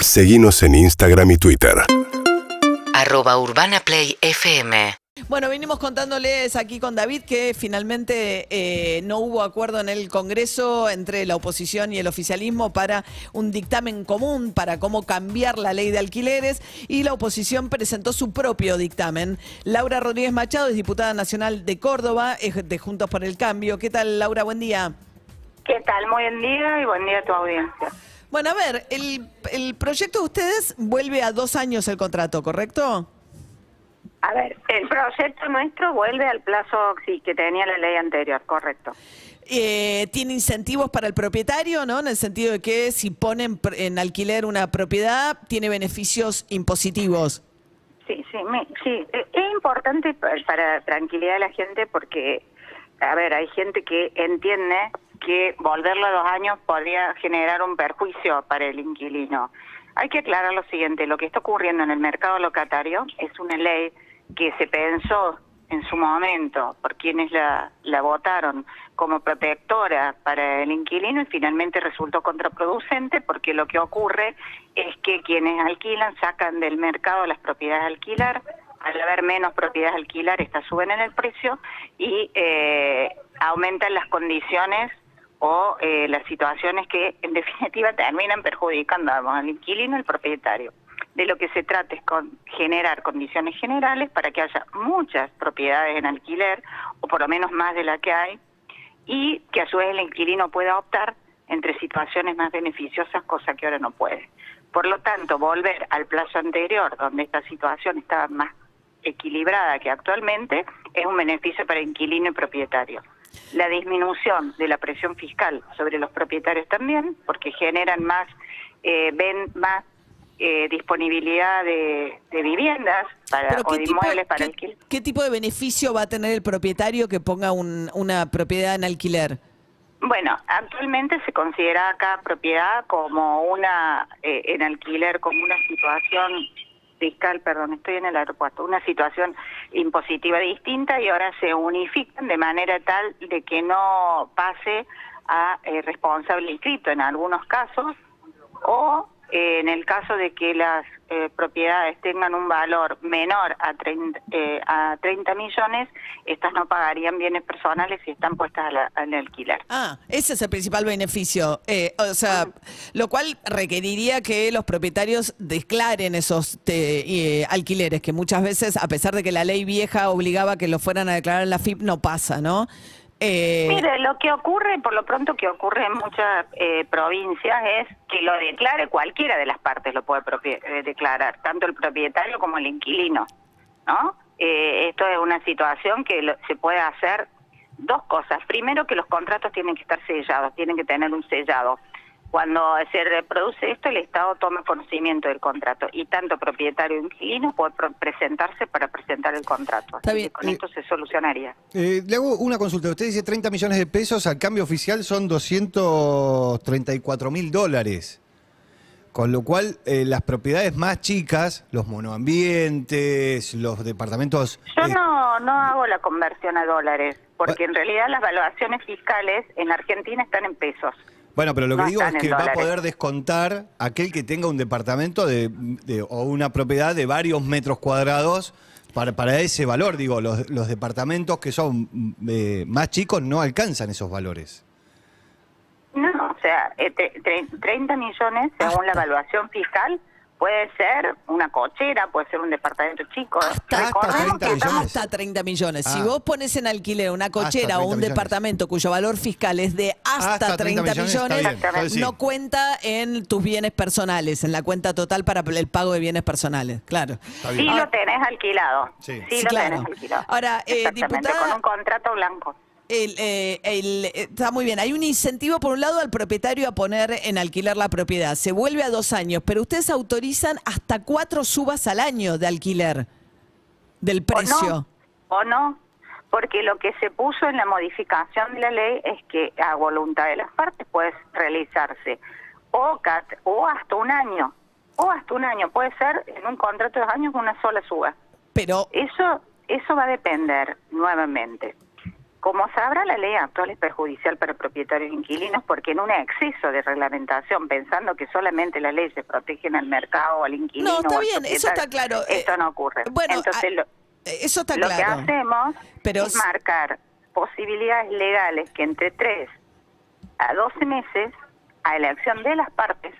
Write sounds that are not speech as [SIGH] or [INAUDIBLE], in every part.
Seguimos en Instagram y Twitter. arroba urbanaplayfm Bueno, venimos contándoles aquí con David que finalmente eh, no hubo acuerdo en el Congreso entre la oposición y el oficialismo para un dictamen común para cómo cambiar la ley de alquileres y la oposición presentó su propio dictamen. Laura Rodríguez Machado es diputada nacional de Córdoba, es de Juntos por el Cambio. ¿Qué tal, Laura? Buen día. ¿Qué tal? Muy buen día y buen día a tu audiencia. Bueno, a ver, el, el proyecto de ustedes vuelve a dos años el contrato, ¿correcto? A ver, el proyecto nuestro vuelve al plazo sí, que tenía la ley anterior, correcto. Eh, tiene incentivos para el propietario, ¿no? En el sentido de que si ponen en alquiler una propiedad, tiene beneficios impositivos. Sí, sí, me- sí. Eh, Es importante pa- para tranquilidad de la gente porque, a ver, hay gente que entiende que volverlo a dos años podría generar un perjuicio para el inquilino. Hay que aclarar lo siguiente, lo que está ocurriendo en el mercado locatario es una ley que se pensó en su momento por quienes la, la votaron como protectora para el inquilino y finalmente resultó contraproducente porque lo que ocurre es que quienes alquilan sacan del mercado las propiedades a alquilar, al haber menos propiedades a alquilar, estas suben en el precio y eh, aumentan las condiciones o eh, las situaciones que en definitiva [LAUGHS] terminan perjudicando al inquilino y al propietario. De lo que se trata es con generar condiciones generales para que haya muchas propiedades en alquiler, o por lo menos más de la que hay, y que a su vez el inquilino pueda optar entre situaciones más beneficiosas, cosa que ahora no puede. Por lo tanto, volver al plazo anterior, donde esta situación estaba más equilibrada que actualmente, es un beneficio para inquilino y propietario. La disminución de la presión fiscal sobre los propietarios también, porque generan más, eh, ven más eh, disponibilidad de, de viviendas para, o de inmuebles para alquiler. qué tipo de beneficio va a tener el propietario que ponga un- una propiedad en alquiler? Bueno, actualmente se considera acá propiedad como una, eh, en alquiler, como una situación fiscal, perdón, estoy en el aeropuerto, una situación impositiva distinta y ahora se unifican de manera tal de que no pase a eh, responsable inscrito en algunos casos o eh, en el caso de que las eh, propiedades tengan un valor menor a 30, eh, a 30 millones, estas no pagarían bienes personales si están puestas a la- al alquiler. Ah, ese es el principal beneficio. Eh, o sea, lo cual requeriría que los propietarios declaren esos te- eh, alquileres, que muchas veces, a pesar de que la ley vieja obligaba que lo fueran a declarar en la FIP, no pasa, ¿no? Eh, Mire, lo que ocurre, por lo pronto que ocurre en muchas eh, provincias es que lo declare cualquiera de las partes, lo puede eh, declarar, tanto el propietario como el inquilino, ¿no? Eh, esto es una situación que lo- se puede hacer dos cosas. Primero, que los contratos tienen que estar sellados, tienen que tener un sellado. Cuando se reproduce esto, el Estado toma conocimiento del contrato y tanto propietario inquilino puede presentarse para presentar el contrato. Está bien. que con Eh, esto se solucionaría. Eh, le hago una consulta. Usted dice 30 millones de pesos, al cambio oficial son 234 mil dólares. Con lo cual, eh, las propiedades más chicas, los monoambientes, los departamentos... Yo eh, no, no hago la conversión a dólares, porque en realidad las valuaciones fiscales en Argentina están en pesos. Bueno, pero lo que no digo es que va a poder descontar aquel que tenga un departamento de, de- o una propiedad de varios metros cuadrados para, para ese valor. Digo, los, los departamentos que son mm, eh, más chicos no alcanzan esos valores. No, o sea, eh, tre- tre- 30 millones, según la evaluación fiscal, puede ser una cochera, puede ser un departamento chico. Hasta, Recordemos 30 que millones. hasta 30 millones. Si Ah. vos pones en alquiler una Hasta cochera o 30 un millones. departamento cuyo valor fiscal es de hasta, Hasta 30, 30 millones, millones, no cuenta en tus bienes personales, en la cuenta total para el pago de bienes personales. Claro. Sí bien. lo tenés alquilado. Sí. Sí, Sí, lo claro. tenés alquilado. Ahora, eh, diputada- con un contrato blanco. El, eh, el- eh, está muy bien. Hay un incentivo, por un lado, al propietario a poner en alquiler la propiedad. Se vuelve a dos años, pero ustedes autorizan hasta cuatro subas al año de alquiler del precio. O no, o no, porque lo que se puso en la modificación de la ley es que a voluntad de las partes puede realizarse o, cat- o hasta un año, o hasta un año, puede ser en un contrato de dos años una sola suba. Pero Eso, eso va a depender nuevamente como sabrá, la ley actual es perjudicial para propietarios e inquilinos porque en un exceso de reglamentación, pensando que solamente las leyes protegen al mercado o al inquilino. No, está o bien, eso está claro. Esto Eh, no ocurre. bueno, Entonces, ah, lo, Eso está lo claro. que hacemos Pero es marcar posibilidades legales que entre 3 a 12 meses, a elección de las partes,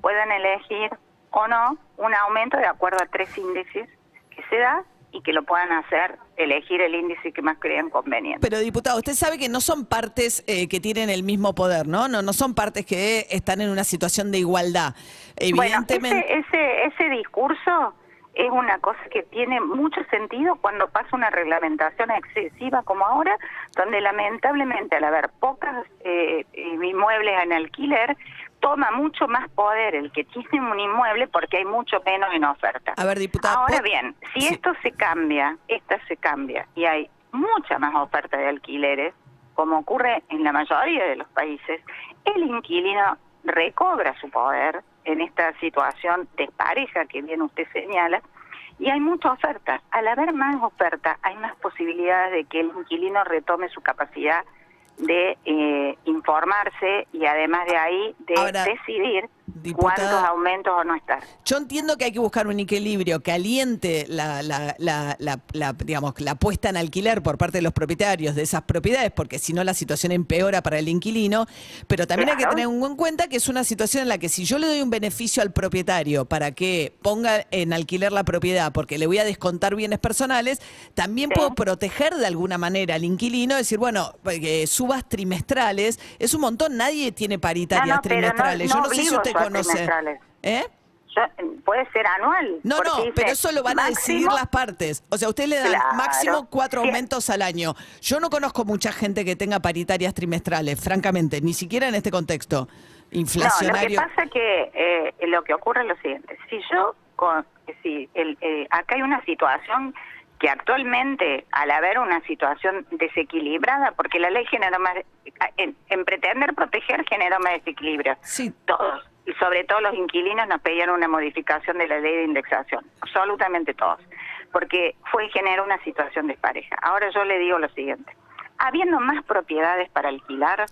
puedan elegir o no un aumento de acuerdo a tres índices que se da y que lo puedan hacer, elegir el índice que más crean conveniente. Pero diputado, usted sabe que no son partes eh, que tienen el mismo poder, ¿no? No, no son partes que están en una situación de igualdad. Evidentemente. Bueno, ese, ese, ese discurso es una cosa que tiene mucho sentido cuando pasa una reglamentación excesiva como ahora, donde lamentablemente al haber pocas eh, inmuebles en alquiler, toma mucho más poder el que tiene un inmueble porque hay mucho menos en oferta. A ver, diputada, Ahora ¿puedo- bien, si Sí. esto se cambia, esta se cambia y hay mucha más oferta de alquileres, como ocurre en la mayoría de los países, el inquilino recobra su poder en esta situación despareja que bien usted señala, y hay mucha oferta. Al haber más oferta, hay más posibilidades de que el inquilino retome su capacidad de eh, informarse y además de ahí de Ahora, decidir diputada- cuántos aumentos o no estar. Yo entiendo que hay que buscar un equilibrio que aliente la, la, la, digamos, la puesta en alquiler por parte de los propietarios de esas propiedades, porque si no la situación empeora para el inquilino, pero también hay que tener en cuenta que es una situación en la que si yo le doy un beneficio al propietario para que ponga en alquiler la propiedad porque le voy a descontar bienes personales, también Sí. puedo proteger de alguna manera al inquilino, decir, bueno, porque subas trimestrales, es un montón, nadie tiene paritarias No, no, trimestrales. no yo no sé si usted subas conoce. trimestrales. ¿Eh? Yo- puede ser anual. No, no, dice pero eso lo van a decidir las partes. O sea, usted le Claro. máximo cuatro Sí. aumentos al año. Yo no conozco mucha gente que tenga paritarias trimestrales, francamente, ni siquiera en este contexto No, inflacionario. lo que pasa que eh, lo que ocurre es lo siguiente. Si yo, con, si el, eh, acá hay una situación que actualmente, al haber una situación desequilibrada, porque la ley genera más, en, en pretender proteger genera más desequilibrio. Sí. Todos, y sobre todo los inquilinos nos pedían una modificación de la ley de indexación, absolutamente todos, porque fue y generó una situación despareja. Ahora yo le digo lo siguiente, habiendo más propiedades para alquilar,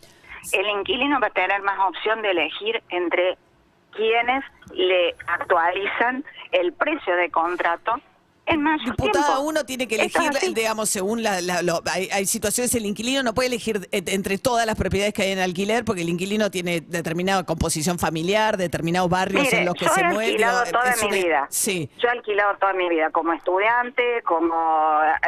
el inquilino va a tener más opción de elegir entre quienes le actualizan el precio de contrato en Diputada, tiempo. uno tiene que es elegir, digamos, según la, la- lo- hay, hay situaciones, el inquilino no puede elegir eh, entre todas las propiedades que hay en alquiler, porque el inquilino tiene determinada composición familiar, determinados barrios Mire, en los que yo se he mueve. alquilado digo, toda mi una- vida. Sí. Yo he alquilado toda mi vida como estudiante, como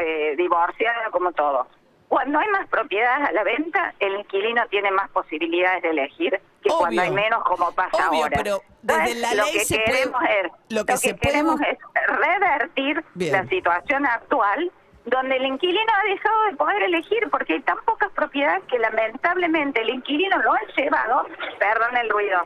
eh, divorciada, como todo. Cuando hay más propiedades a la venta, el inquilino tiene más posibilidades de elegir que Obvio. cuando hay menos, como pasa Obvio, ahora. pero desde la lo ley que se puede- queremos es, lo que se puede queremos bus- es revertir Bien. la situación actual donde el inquilino ha dejado de poder elegir porque hay tan pocas propiedades que lamentablemente el inquilino lo ha llevado, perdón el ruido,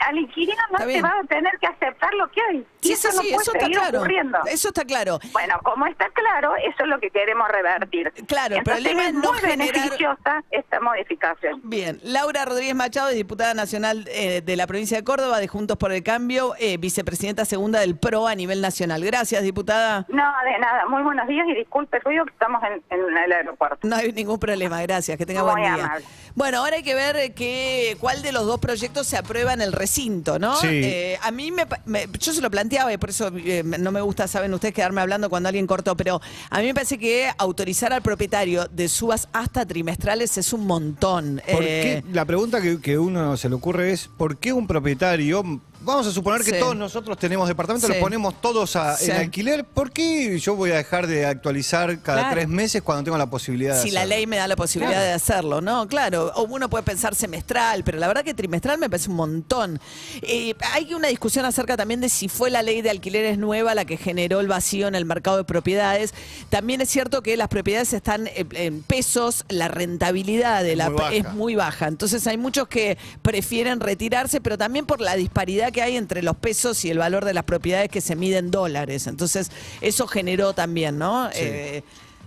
al inquilino no se va a tener que aceptar lo que hay. Sí, eso sí, no sí, puede eso está claro. ocurriendo. Eso está claro. Bueno, como está claro, eso es lo que queremos revertir. Claro, el problema es no muy generar- beneficiosa esta modificación. Bien, Laura Rodríguez Machado, diputada nacional eh, de la provincia de Córdoba, de Juntos por el Cambio, eh, vicepresidenta segunda del PRO a nivel nacional. Gracias, diputada. No, de nada. Muy buenos días y disculpe el ruido que estamos en, en el aeropuerto. No hay ningún problema, gracias, que tenga Muy buen día. amable. Bueno, ahora hay que ver eh, qué, cuál de los dos proyectos se aprueba en el recinto, ¿no? Sí. Eh, a mí me, me- yo se lo planteaba y por eso eh, no me gusta, saben ustedes, quedarme hablando cuando alguien cortó, pero a mí me parece que autorizar al propietario de subas hasta trimestrales es un montón. ¿Por Eh, qué? La pregunta que, que uno se le ocurre es, ¿por qué un propietario, vamos a suponer que Sí. todos nosotros tenemos departamentos, Sí. los ponemos todos a- Sí. en alquiler, ¿por qué yo voy a dejar de actualizar cada Claro. tres meses cuando tengo la posibilidad de Si la ley me da la posibilidad Claro. de hacerlo, ¿no? Claro, o uno puede pensar semestral, pero la verdad que trimestral me parece un montón. Eh, hay una discusión acerca también de si fue la ley de alquileres nueva la que generó el vacío en el mercado de propiedades. También es cierto que las propiedades están en pesos, la rentabilidad de la Muy baja. es muy baja. Entonces hay muchos que prefieren retirarse, pero también por la disparidad que hay entre los pesos y el valor de las propiedades que se miden en dólares. Entonces eso generó también, ¿no? Sí. Eh,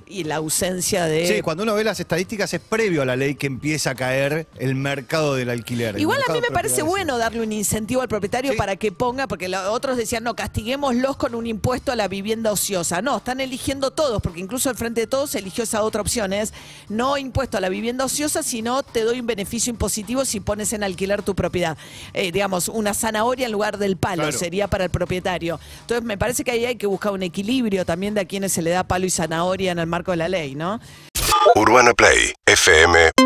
y la ausencia de... Sí, cuando uno ve las estadísticas es previo a la ley que empieza a caer el mercado del alquiler. Igual a mercado mí me parece bueno darle un incentivo al propietario Sí. para que ponga, porque los otros decían, no, castiguémoslos con un impuesto a la vivienda ociosa. No, están eligiendo todos, porque incluso el Frente de Todos eligió esa otra opción, es no impuesto a la vivienda ociosa, sino te doy un beneficio impositivo si pones en alquiler tu propiedad. Eh, digamos, una zanahoria en lugar del palo Claro. sería para el propietario. Entonces me parece que ahí hay que buscar un equilibrio también de a quienes se le da palo y zanahoria en el marco de la ley, ¿no? UrbanaPlay, fm.com